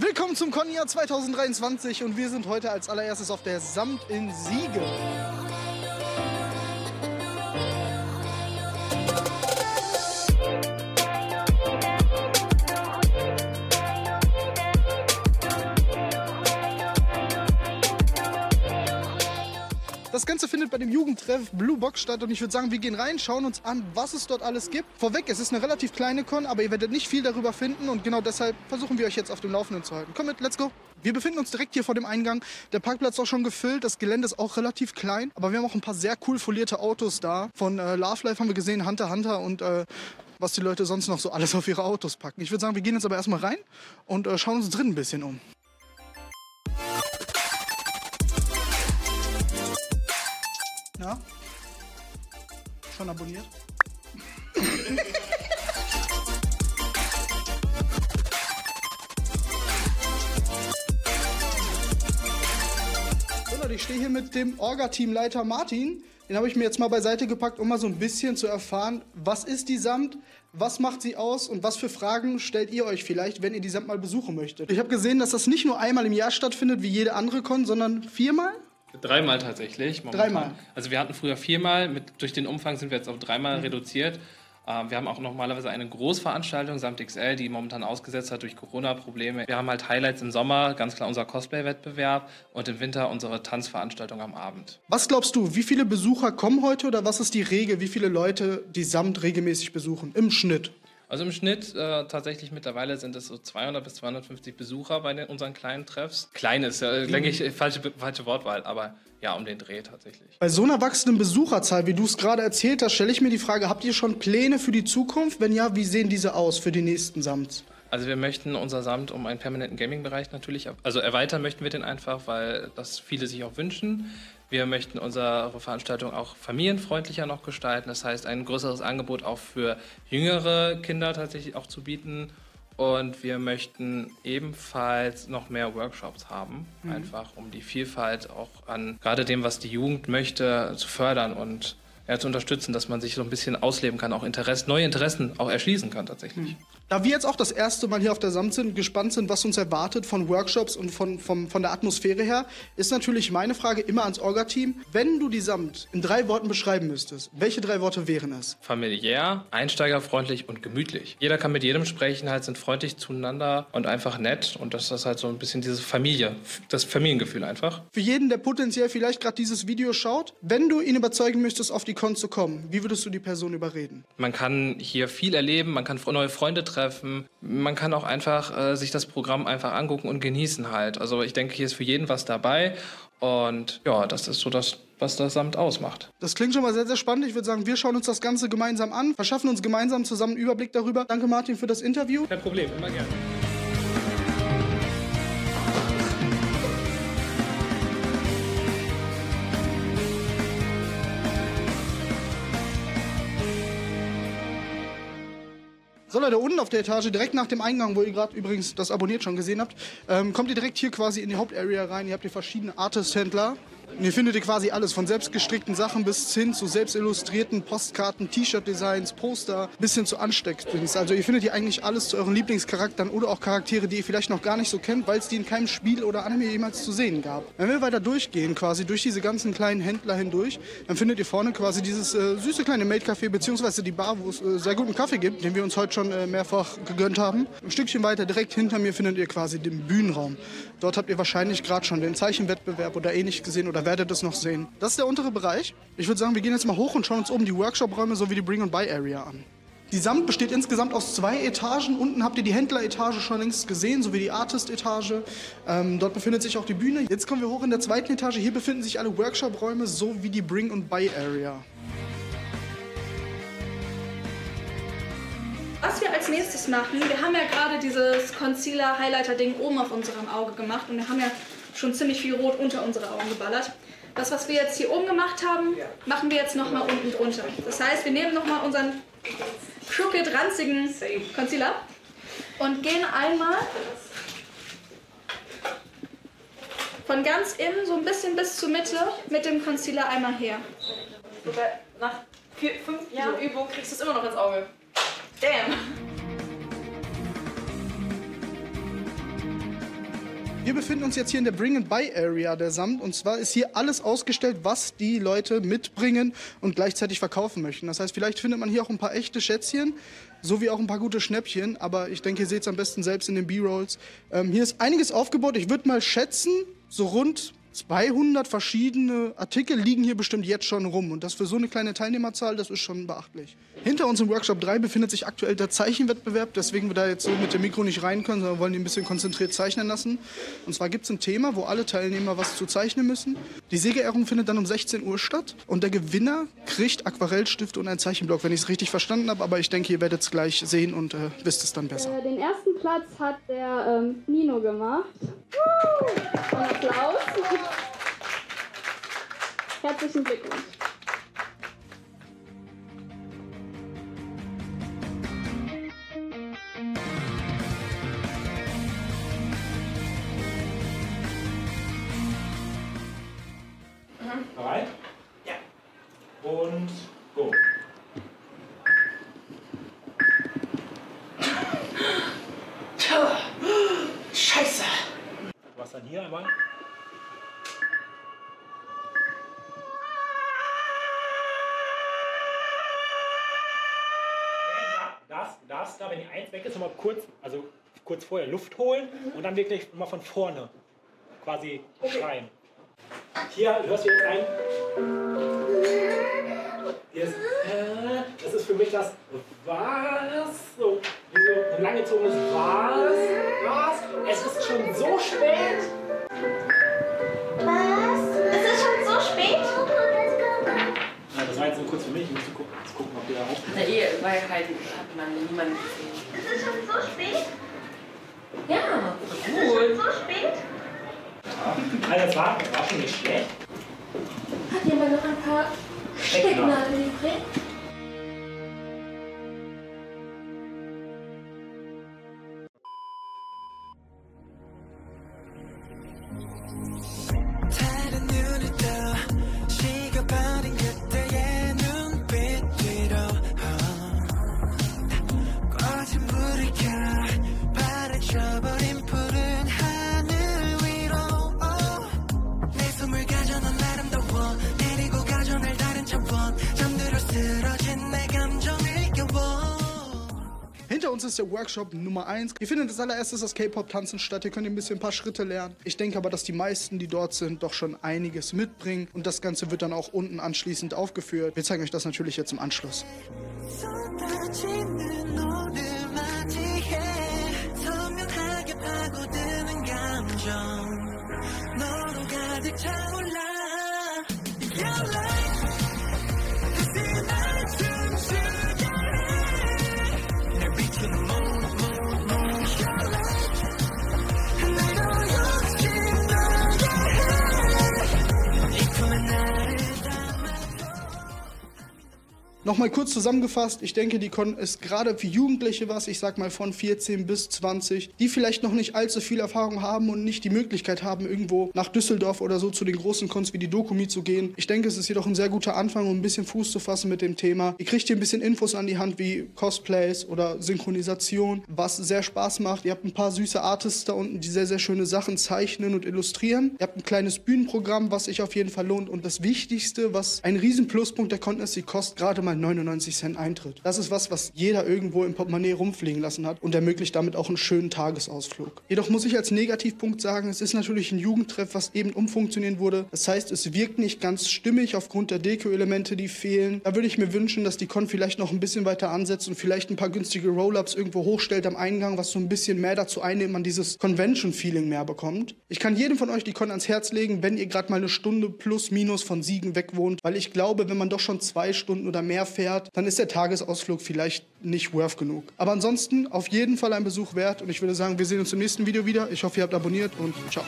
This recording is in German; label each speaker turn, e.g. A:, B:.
A: Willkommen zum Conjahr 2023 und wir sind heute als allererstes auf der Samt in Siege. Das Ganze findet bei dem Jugendtreff Blue Box statt und ich würde sagen, wir gehen rein, schauen uns an, was es dort alles gibt. Vorweg, es ist eine relativ kleine Con, aber ihr werdet nicht viel darüber finden und genau deshalb versuchen wir euch jetzt auf dem Laufenden zu halten. Komm mit, let's go! Wir befinden uns direkt hier vor dem Eingang. Der Parkplatz ist auch schon gefüllt, das Gelände ist auch relativ klein, aber wir haben auch ein paar sehr cool folierte Autos da. Von äh, Love Life haben wir gesehen, Hunter Hunter und äh, was die Leute sonst noch so alles auf ihre Autos packen. Ich würde sagen, wir gehen jetzt aber erstmal rein und äh, schauen uns drin ein bisschen um. Ja? Schon abonniert? Ich stehe hier mit dem Orga-Teamleiter Martin. Den habe ich mir jetzt mal beiseite gepackt, um mal so ein bisschen zu erfahren, was ist die Samt, was macht sie aus und was für Fragen stellt ihr euch vielleicht, wenn ihr die Samt mal besuchen möchtet. Ich habe gesehen, dass das nicht nur einmal im Jahr stattfindet, wie jede andere Con, sondern viermal?
B: Dreimal tatsächlich. Momentan.
A: Dreimal.
B: Also wir hatten früher viermal, mit, durch den Umfang sind wir jetzt auf dreimal reduziert. Ähm, wir haben auch normalerweise eine Großveranstaltung, Samt XL, die momentan ausgesetzt hat durch Corona-Probleme. Wir haben halt Highlights im Sommer, ganz klar unser Cosplay-Wettbewerb und im Winter unsere Tanzveranstaltung am Abend.
A: Was glaubst du, wie viele Besucher kommen heute oder was ist die Regel, wie viele Leute die Samt regelmäßig besuchen im Schnitt?
B: Also im Schnitt äh, tatsächlich mittlerweile sind es so 200 bis 250 Besucher bei den, unseren kleinen Treffs. Klein ist, äh, denke ich, falsche, falsche Wortwahl, aber ja, um den Dreh tatsächlich.
A: Bei so einer wachsenden Besucherzahl, wie du es gerade erzählt hast, stelle ich mir die Frage, habt ihr schon Pläne für die Zukunft? Wenn ja, wie sehen diese aus für die nächsten Samts?
B: Also wir möchten unser Samt um einen permanenten Gaming-Bereich natürlich, also erweitern möchten wir den einfach, weil das viele sich auch wünschen. Wir möchten unsere Veranstaltung auch familienfreundlicher noch gestalten, das heißt ein größeres Angebot auch für jüngere Kinder tatsächlich auch zu bieten. Und wir möchten ebenfalls noch mehr Workshops haben, einfach um die Vielfalt auch an gerade dem, was die Jugend möchte, zu fördern und ja, zu unterstützen, dass man sich so ein bisschen ausleben kann, auch Interesse, neue Interessen auch erschließen kann tatsächlich.
A: Da wir jetzt auch das erste Mal hier auf der Samt sind, gespannt sind, was uns erwartet von Workshops und von, vom, von der Atmosphäre her, ist natürlich meine Frage immer ans Orga-Team. Wenn du die Samt in drei Worten beschreiben müsstest, welche drei Worte wären es?
B: Familiär, einsteigerfreundlich und gemütlich. Jeder kann mit jedem sprechen, halt sind freundlich zueinander und einfach nett. Und das ist halt so ein bisschen diese Familie, das Familiengefühl einfach.
A: Für jeden, der potenziell vielleicht gerade dieses Video schaut, wenn du ihn überzeugen möchtest, auf die Con zu kommen, wie würdest du die Person überreden?
B: Man kann hier viel erleben, man kann neue Freunde treffen, man kann auch einfach äh, sich das Programm einfach angucken und genießen halt. Also ich denke, hier ist für jeden was dabei und ja, das ist so das, was das Samt ausmacht.
A: Das klingt schon mal sehr, sehr spannend. Ich würde sagen, wir schauen uns das Ganze gemeinsam an, verschaffen uns gemeinsam zusammen einen Überblick darüber. Danke, Martin, für das Interview.
B: Kein Problem, immer gerne.
A: So Leute, unten auf der Etage, direkt nach dem Eingang, wo ihr gerade übrigens das abonniert schon gesehen habt, ähm, kommt ihr direkt hier quasi in die Hauptarea rein. Ihr habt hier verschiedene Artist-Händler. Hier findet ihr quasi alles, von selbstgestrickten Sachen bis hin zu selbst illustrierten Postkarten, T-Shirt-Designs, Poster, bis hin zu Ansteckdings. Also ihr findet hier eigentlich alles zu euren Lieblingscharakteren oder auch Charaktere, die ihr vielleicht noch gar nicht so kennt, weil es die in keinem Spiel oder Anime jemals zu sehen gab. Wenn wir weiter durchgehen, quasi durch diese ganzen kleinen Händler hindurch, dann findet ihr vorne quasi dieses äh, süße kleine Maid-Café, beziehungsweise die Bar, wo es äh, sehr guten Kaffee gibt, den wir uns heute schon äh, mehrfach gegönnt haben. Ein Stückchen weiter, direkt hinter mir, findet ihr quasi den Bühnenraum. Dort habt ihr wahrscheinlich gerade schon den Zeichenwettbewerb oder ähnlich gesehen oder werdet es noch sehen. Das ist der untere Bereich. Ich würde sagen, wir gehen jetzt mal hoch und schauen uns oben die Workshop-Räume sowie die Bring-and-Buy-Area an. Die Samt besteht insgesamt aus zwei Etagen. Unten habt ihr die Händleretage schon längst gesehen, sowie die Artist-Etage. Ähm, dort befindet sich auch die Bühne. Jetzt kommen wir hoch in der zweiten Etage. Hier befinden sich alle Workshop-Räume sowie die Bring-and-Buy-Area.
C: Was wir als nächstes machen, wir haben ja gerade dieses Concealer-Highlighter-Ding oben auf unserem Auge gemacht und wir haben ja schon ziemlich viel Rot unter unsere Augen geballert. Das, was wir jetzt hier oben gemacht haben, machen wir jetzt nochmal unten drunter. Das heißt, wir nehmen nochmal unseren crooked, ranzigen Concealer und gehen einmal von ganz innen so ein bisschen bis zur Mitte mit dem Concealer einmal her.
D: Nach vier, fünf Jahren Übung kriegst du es immer noch ins Auge. Damn.
A: Wir befinden uns jetzt hier in der Bring and Buy Area der Samt und zwar ist hier alles ausgestellt, was die Leute mitbringen und gleichzeitig verkaufen möchten. Das heißt, vielleicht findet man hier auch ein paar echte Schätzchen, sowie auch ein paar gute Schnäppchen, aber ich denke, ihr seht es am besten selbst in den B-Rolls. Ähm, hier ist einiges aufgebaut. Ich würde mal schätzen, so rund 200 verschiedene Artikel liegen hier bestimmt jetzt schon rum. Und das für so eine kleine Teilnehmerzahl, das ist schon beachtlich. Hinter uns im Workshop 3 befindet sich aktuell der Zeichenwettbewerb, deswegen wir da jetzt so mit dem Mikro nicht rein können, sondern wollen die ein bisschen konzentriert zeichnen lassen. Und zwar gibt es ein Thema, wo alle Teilnehmer was zu zeichnen müssen. Die Siegerehrung findet dann um 16 Uhr statt und der Gewinner kriegt Aquarellstifte und einen Zeichenblock, wenn ich es richtig verstanden habe. Aber ich denke, ihr werdet es gleich sehen und äh, wisst es dann besser.
E: Äh, den ersten Platz hat der ähm, Nino gemacht. Woo! Herzlichen Glückwunsch.
F: Bereit? Da, wenn die Eins weg ist, nochmal kurz, also kurz vorher Luft holen und dann wirklich mal von vorne quasi schreien. Hier hörst du jetzt ein. Äh, das ist für mich das Was. So, wie so ein langgezogenes Was. Was. Es ist schon so spät.
G: Was? Es ist schon so spät?
F: Ja, das war jetzt nur kurz für mich. Ich muss gucken, gucken ob der auch.
D: Der Ehe war ja halt, hat man niemanden gesehen.
G: Es ist schon so spät?
D: Ja,
G: Es ist schon so spät?
F: Also, das war, das war schon nicht schlecht.
D: Hat jemand noch ein paar Stecknadeln übrig?
H: 다
A: Hinter uns ist der Workshop Nummer 1. Hier findet als allererstes das K-Pop-Tanzen statt. Ihr könnt ein bisschen ein paar Schritte lernen. Ich denke aber, dass die meisten, die dort sind, doch schon einiges mitbringen. Und das Ganze wird dann auch unten anschließend aufgeführt. Wir zeigen euch das natürlich jetzt im Anschluss.
H: 쏟아
A: Nochmal kurz zusammengefasst, ich denke, die Con ist gerade für Jugendliche was, ich sag mal von 14 bis 20, die vielleicht noch nicht allzu viel Erfahrung haben und nicht die Möglichkeit haben, irgendwo nach Düsseldorf oder so zu den großen Cons wie die Dokumi zu gehen. Ich denke, es ist jedoch ein sehr guter Anfang, um ein bisschen Fuß zu fassen mit dem Thema. Ihr kriegt hier ein bisschen Infos an die Hand wie Cosplays oder Synchronisation, was sehr Spaß macht. Ihr habt ein paar süße Artists da unten, die sehr, sehr schöne Sachen zeichnen und illustrieren. Ihr habt ein kleines Bühnenprogramm, was sich auf jeden Fall lohnt. Und das Wichtigste, was ein riesen Pluspunkt der Con ist, sie kostet gerade mal 99 Cent Eintritt. Das ist was, was jeder irgendwo im Portemonnaie rumfliegen lassen hat und ermöglicht damit auch einen schönen Tagesausflug. Jedoch muss ich als Negativpunkt sagen, es ist natürlich ein Jugendtreff, was eben umfunktioniert wurde. Das heißt, es wirkt nicht ganz stimmig aufgrund der Deko-Elemente, die fehlen. Da würde ich mir wünschen, dass die Con vielleicht noch ein bisschen weiter ansetzt und vielleicht ein paar günstige Roll-Ups irgendwo hochstellt am Eingang, was so ein bisschen mehr dazu einnimmt, man dieses Convention-Feeling mehr bekommt. Ich kann jedem von euch die Con ans Herz legen, wenn ihr gerade mal eine Stunde plus minus von Siegen weg wohnt, weil ich glaube, wenn man doch schon zwei Stunden oder mehr fährt, dann ist der Tagesausflug vielleicht nicht worth genug. Aber ansonsten auf jeden Fall ein Besuch wert und ich würde sagen, wir sehen uns im nächsten Video wieder. Ich hoffe, ihr habt abonniert und ciao.